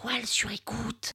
toile sur écoute.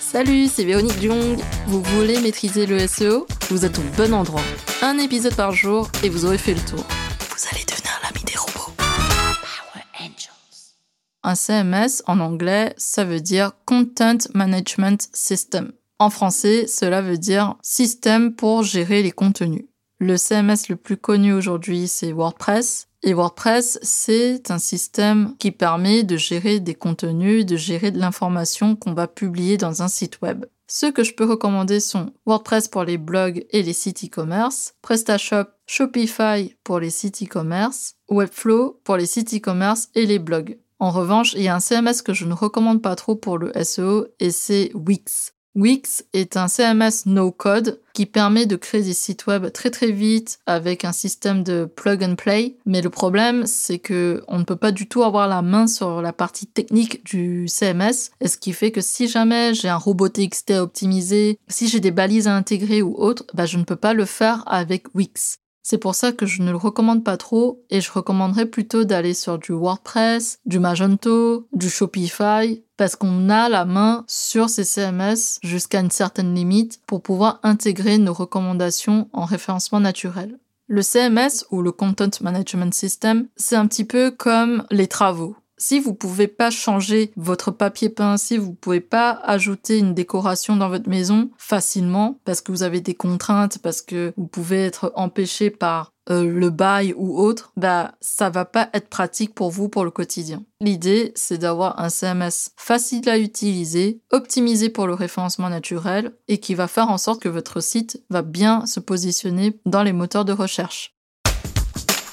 Salut, c'est Véronique Jung. Vous voulez maîtriser le SEO Vous êtes au bon endroit. Un épisode par jour et vous aurez fait le tour. Vous allez devenir l'ami des robots. Power Angels. Un CMS en anglais, ça veut dire Content Management System. En français, cela veut dire système pour gérer les contenus. Le CMS le plus connu aujourd'hui, c'est WordPress. Et WordPress, c'est un système qui permet de gérer des contenus, de gérer de l'information qu'on va publier dans un site web. Ceux que je peux recommander sont WordPress pour les blogs et les sites e-commerce, PrestaShop, Shopify pour les sites e-commerce, Webflow pour les sites e-commerce et les blogs. En revanche, il y a un CMS que je ne recommande pas trop pour le SEO et c'est Wix. Wix est un CMS no-code qui permet de créer des sites web très très vite avec un système de plug and play. Mais le problème, c'est que on ne peut pas du tout avoir la main sur la partie technique du CMS. Et ce qui fait que si jamais j'ai un robot TXT à optimiser, si j'ai des balises à intégrer ou autre, bah, je ne peux pas le faire avec Wix. C'est pour ça que je ne le recommande pas trop et je recommanderais plutôt d'aller sur du WordPress, du Magento, du Shopify parce qu'on a la main sur ces CMS jusqu'à une certaine limite pour pouvoir intégrer nos recommandations en référencement naturel. Le CMS ou le Content Management System, c'est un petit peu comme les travaux. Si vous pouvez pas changer votre papier peint, si vous pouvez pas ajouter une décoration dans votre maison facilement parce que vous avez des contraintes, parce que vous pouvez être empêché par euh, le bail ou autre, bah ça va pas être pratique pour vous pour le quotidien. L'idée, c'est d'avoir un CMS facile à utiliser, optimisé pour le référencement naturel et qui va faire en sorte que votre site va bien se positionner dans les moteurs de recherche.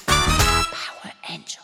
Power Angels.